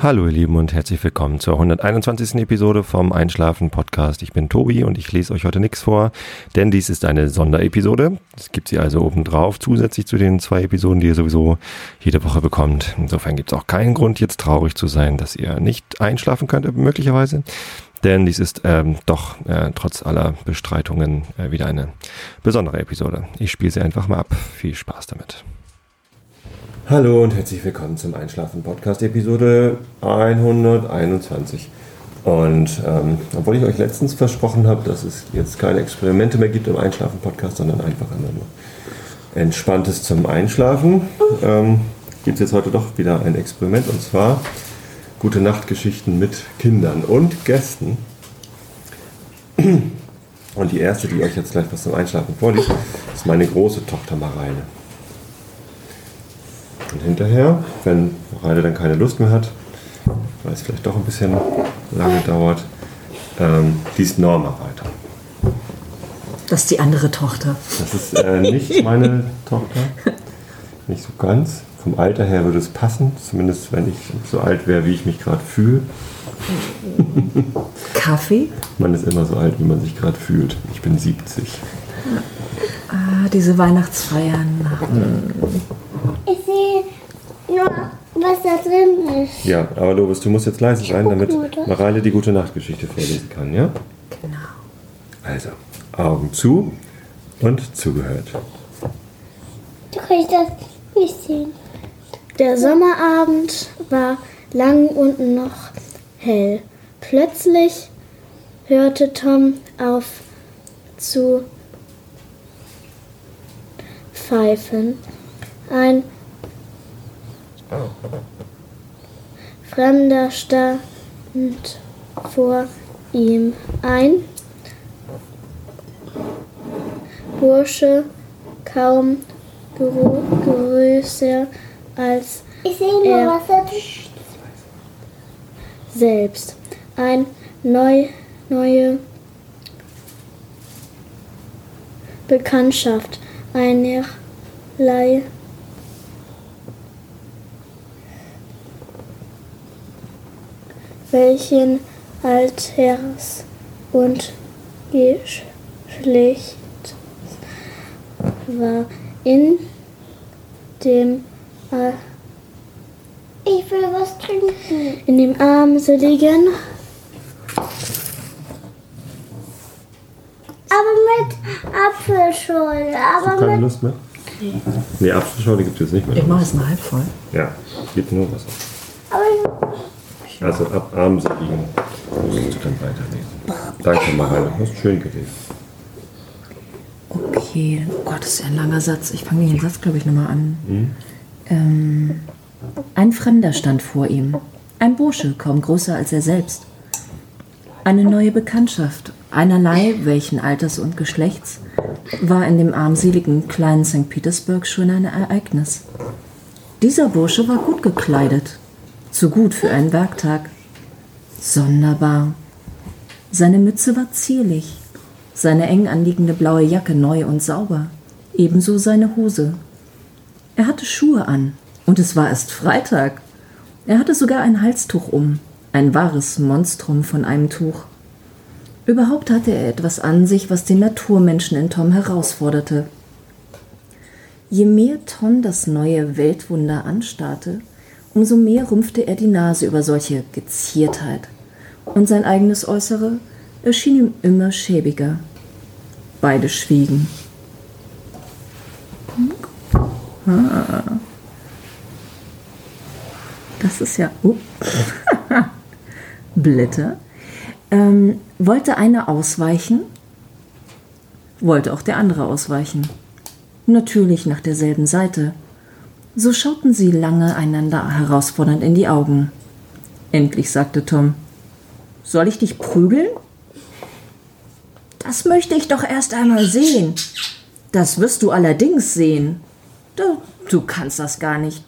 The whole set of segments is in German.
Hallo ihr Lieben und herzlich willkommen zur 121. Episode vom Einschlafen Podcast. Ich bin Tobi und ich lese euch heute nichts vor, denn dies ist eine Sonderepisode. Es gibt sie also obendrauf, zusätzlich zu den zwei Episoden, die ihr sowieso jede Woche bekommt. Insofern gibt es auch keinen Grund, jetzt traurig zu sein, dass ihr nicht einschlafen könnt, möglicherweise. Denn dies ist ähm, doch äh, trotz aller Bestreitungen äh, wieder eine besondere Episode. Ich spiele sie einfach mal ab. Viel Spaß damit. Hallo und herzlich willkommen zum Einschlafen Podcast Episode 121. Und ähm, obwohl ich euch letztens versprochen habe, dass es jetzt keine Experimente mehr gibt im Einschlafen Podcast, sondern einfach immer nur entspanntes zum Einschlafen, ähm, gibt es jetzt heute doch wieder ein Experiment und zwar gute Nachtgeschichten mit Kindern und Gästen. Und die erste, die euch jetzt gleich was zum Einschlafen vorliest, ist meine große Tochter Mareile. Und hinterher, wenn Reide dann keine Lust mehr hat, weil es vielleicht doch ein bisschen lange dauert, ähm, liest Norma weiter. Das ist die andere Tochter. Das ist äh, nicht meine Tochter. Nicht so ganz. Vom Alter her würde es passen, zumindest wenn ich so alt wäre, wie ich mich gerade fühle. Kaffee? Man ist immer so alt, wie man sich gerade fühlt. Ich bin 70. Ah, diese Weihnachtsfeiern. Ich sehe was da drin ist. Ja, aber Lobis, du musst jetzt leise sein, damit? Mareile die gute Nachtgeschichte vorlesen kann, ja? Genau. Also, Augen zu und zugehört. Du kannst das nicht sehen. Der Sommerabend war lang und noch hell. Plötzlich hörte Tom auf zu pfeifen. Ein Fremder stand vor ihm. Ein Bursche kaum größer als Ich sehe nur, ist. selbst. Ein neu, neue Bekanntschaft, einerlei welchen Alters und Geschlecht war in dem äh, Ich will was trinken. in dem armseligen Aber mit Apfelschorle. Aber Keine mit. Lust mehr? Nee, Apfelschorle gibt es nicht mehr. Ich mache es mal halb voll. Ja, gibt nur Wasser. Aber Also ab abends liegen. Musst du dann weiterlesen. Danke, Mareile. Hast schön gelesen. Okay, oh Gott, das ist ja ein langer Satz. Ich fange den Satz, glaube ich, nochmal an. Ähm, ein Fremder stand vor ihm. Ein Bursche, kaum größer als er selbst. Eine neue Bekanntschaft, einerlei welchen Alters und Geschlechts, war in dem armseligen kleinen St. Petersburg schon ein Ereignis. Dieser Bursche war gut gekleidet, zu gut für einen Werktag. Sonderbar. Seine Mütze war zierlich, seine eng anliegende blaue Jacke neu und sauber, ebenso seine Hose. Er hatte Schuhe an, und es war erst Freitag. Er hatte sogar ein Halstuch um, ein wahres Monstrum von einem Tuch. Überhaupt hatte er etwas an sich, was den Naturmenschen in Tom herausforderte. Je mehr Tom das neue Weltwunder anstarrte, umso mehr rümpfte er die Nase über solche Geziertheit, und sein eigenes Äußere erschien ihm immer schäbiger. Beide schwiegen. Ah. Das ist ja. Uh. Blätter. Ähm, wollte einer ausweichen, wollte auch der andere ausweichen. Natürlich nach derselben Seite. So schauten sie lange einander herausfordernd in die Augen. Endlich sagte Tom: Soll ich dich prügeln? Das möchte ich doch erst einmal sehen. Das wirst du allerdings sehen. Du, du kannst das gar nicht.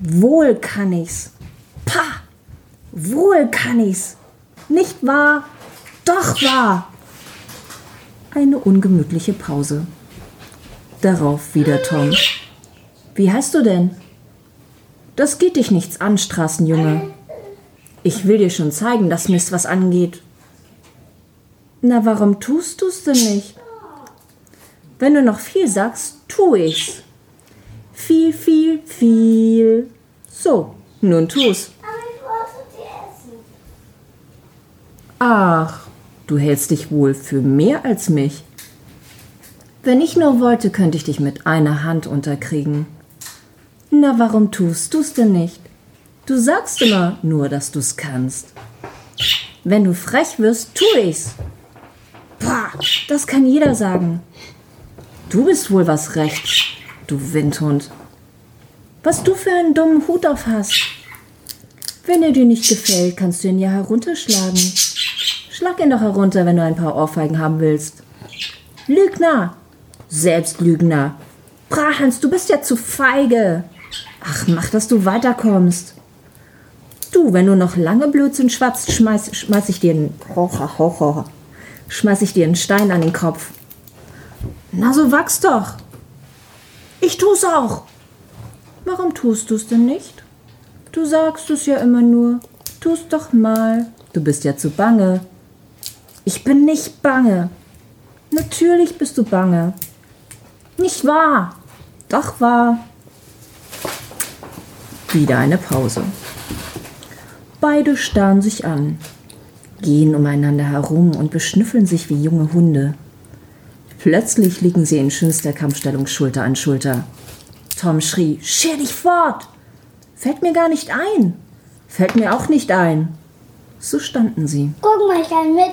Wohl kann ich's. Pah! Wohl kann ich's. Nicht wahr? Doch wahr! Eine ungemütliche Pause. Darauf wieder Tom. Wie heißt du denn? Das geht dich nichts an, Straßenjunge. Ich will dir schon zeigen, dass mir's was angeht. Na, warum tust du's denn nicht? Wenn du noch viel sagst, tu ich's. Viel, viel, viel. So, nun tu's. Ach, du hältst dich wohl für mehr als mich. Wenn ich nur wollte, könnte ich dich mit einer Hand unterkriegen. Na, warum tust du's denn nicht? Du sagst immer nur, dass du's kannst. Wenn du frech wirst, tu ich's. Pah, das kann jeder sagen. Du bist wohl was rechts, du Windhund. Was du für einen dummen Hut auf hast. Wenn er dir nicht gefällt, kannst du ihn ja herunterschlagen. Schlag ihn doch herunter, wenn du ein paar Ohrfeigen haben willst. Lügner! Selbstlügner! Brachans, du bist ja zu feige! Ach, mach, dass du weiterkommst. Du, wenn du noch lange Blödsinn schwatzt, schmeiß, schmeiß ich dir einen, hoch, hoch, hoch, schmeiß ich dir einen Stein an den Kopf. Na, so wachs doch. Ich tu's auch. Warum tust du's denn nicht? Du sagst es ja immer nur. Tu's doch mal. Du bist ja zu bange. Ich bin nicht bange. Natürlich bist du bange. Nicht wahr? Doch wahr. Wieder eine Pause. Beide starren sich an, gehen umeinander herum und beschnüffeln sich wie junge Hunde. Plötzlich liegen sie in schönster Kampfstellung Schulter an Schulter. Tom schrie, scher dich fort! Fällt mir gar nicht ein. Fällt mir auch nicht ein. So standen sie. Guck mal, ich kann mit.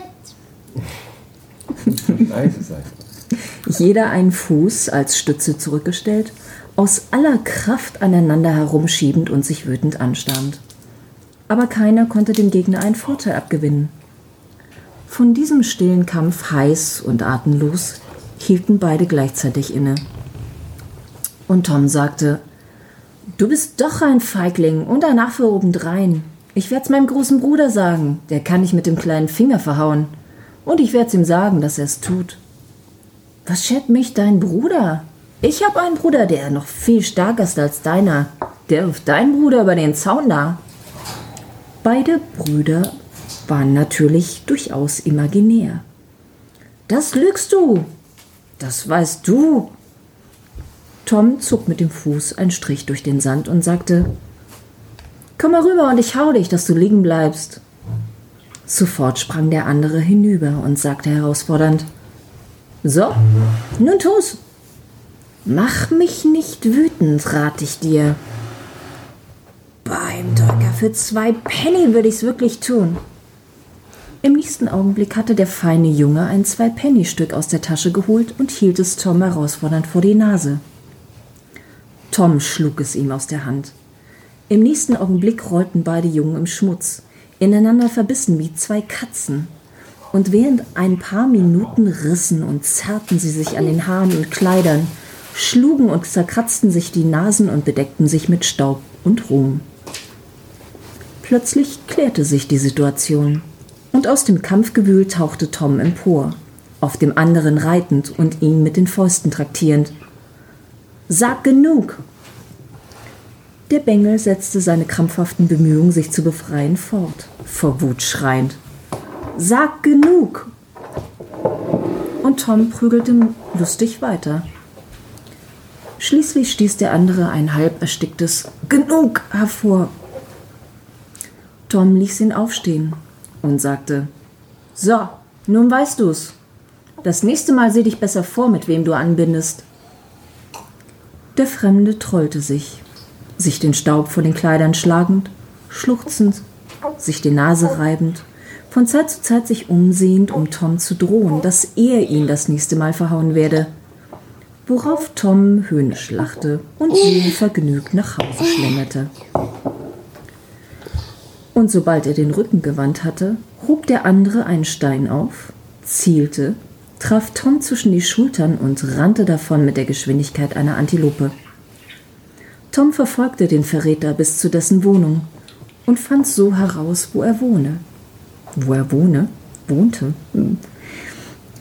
Jeder einen Fuß als Stütze zurückgestellt, aus aller Kraft aneinander herumschiebend und sich wütend anstarrend. Aber keiner konnte dem Gegner einen Vorteil abgewinnen. Von diesem stillen Kampf heiß und atemlos hielten beide gleichzeitig inne. Und Tom sagte, Du bist doch ein Feigling und ein Affe obendrein. Ich werd's meinem großen Bruder sagen, der kann ich mit dem kleinen Finger verhauen. Und ich werd's ihm sagen, dass er's tut. Was schert mich dein Bruder? Ich hab einen Bruder, der noch viel stärker ist als deiner. Der wirft deinen Bruder über den Zaun da. Beide Brüder waren natürlich durchaus imaginär. Das lügst du. Das weißt du. Tom zog mit dem Fuß einen Strich durch den Sand und sagte, Komm mal rüber und ich hau dich, dass du liegen bleibst. Sofort sprang der andere hinüber und sagte herausfordernd, So, nun tu's. Mach mich nicht wütend, rat ich dir. Beim Drücker für zwei Penny würde ich's wirklich tun. Im nächsten Augenblick hatte der feine Junge ein Zwei-Penny-Stück aus der Tasche geholt und hielt es Tom herausfordernd vor die Nase. Tom schlug es ihm aus der Hand. Im nächsten Augenblick rollten beide Jungen im Schmutz, ineinander verbissen wie zwei Katzen. Und während ein paar Minuten rissen und zerrten sie sich an den Haaren und Kleidern, schlugen und zerkratzten sich die Nasen und bedeckten sich mit Staub und Ruhm. Plötzlich klärte sich die Situation, und aus dem Kampfgewühl tauchte Tom empor, auf dem anderen reitend und ihn mit den Fäusten traktierend. Sag genug! Der Bengel setzte seine krampfhaften Bemühungen, sich zu befreien, fort, vor Wut schreiend. Sag genug! Und Tom prügelte lustig weiter. Schließlich stieß der andere ein halb ersticktes Genug hervor. Tom ließ ihn aufstehen und sagte: So, nun weißt du's. Das nächste Mal seh dich besser vor, mit wem du anbindest. Der Fremde trollte sich, sich den Staub von den Kleidern schlagend, schluchzend, sich die Nase reibend, von Zeit zu Zeit sich umsehend, um Tom zu drohen, dass er ihn das nächste Mal verhauen werde. Worauf Tom höhnisch lachte und vergnügt nach Hause schlenderte. Und sobald er den Rücken gewandt hatte, hob der andere einen Stein auf, zielte, traf Tom zwischen die Schultern und rannte davon mit der Geschwindigkeit einer Antilope. Tom verfolgte den Verräter bis zu dessen Wohnung und fand so heraus, wo er wohne. Wo er wohne? Wohnte?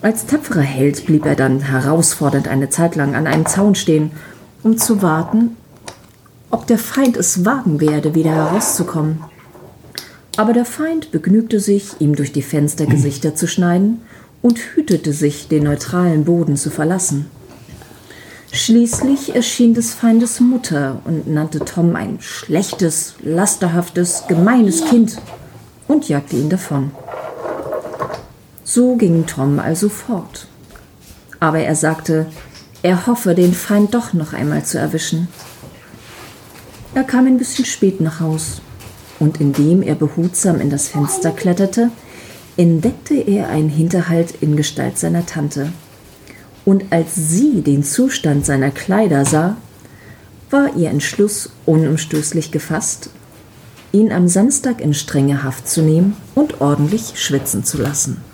Als tapferer Held blieb er dann herausfordernd eine Zeit lang an einem Zaun stehen, um zu warten, ob der Feind es wagen werde, wieder herauszukommen. Aber der Feind begnügte sich, ihm durch die Fenster Gesichter zu schneiden und hütete sich, den neutralen Boden zu verlassen. Schließlich erschien des Feindes Mutter und nannte Tom ein schlechtes, lasterhaftes, gemeines Kind und jagte ihn davon. So ging Tom also fort. Aber er sagte, er hoffe, den Feind doch noch einmal zu erwischen. Er kam ein bisschen spät nach Haus, und indem er behutsam in das Fenster kletterte, entdeckte er einen Hinterhalt in Gestalt seiner Tante. Und als sie den Zustand seiner Kleider sah, war ihr Entschluss unumstößlich gefasst, ihn am Samstag in strenge Haft zu nehmen und ordentlich schwitzen zu lassen.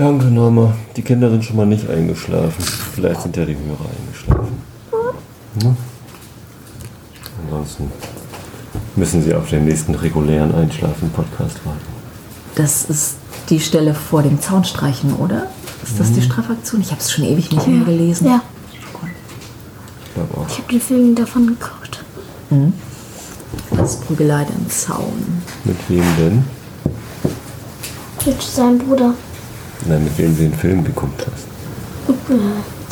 Danke, Norma. Die Kinder sind schon mal nicht eingeschlafen. Vielleicht sind ja die Hörer eingeschlafen. Ne? Ansonsten müssen sie auf den nächsten regulären Einschlafen-Podcast warten. Das ist die Stelle vor dem Zaunstreichen, oder? Ist das die Strafaktion? Ich habe es schon ewig nicht mehr gelesen. Ja, Ich glaube auch. ich habe den Film davon geguckt. Das Prügelei im Zaun. Mit wem denn? Mit seinem Bruder. Nein, mit wem du den Film geguckt hast.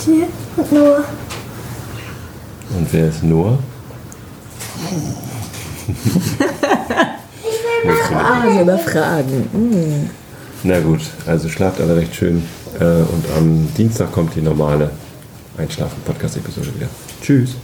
Die und Noah. Und wer ist Noah? Fragen über Fragen. Mm. Na gut, also schlaft alle recht schön. Äh, Und am Dienstag kommt die normale Einschlafen-Podcast-Episode wieder. Tschüss.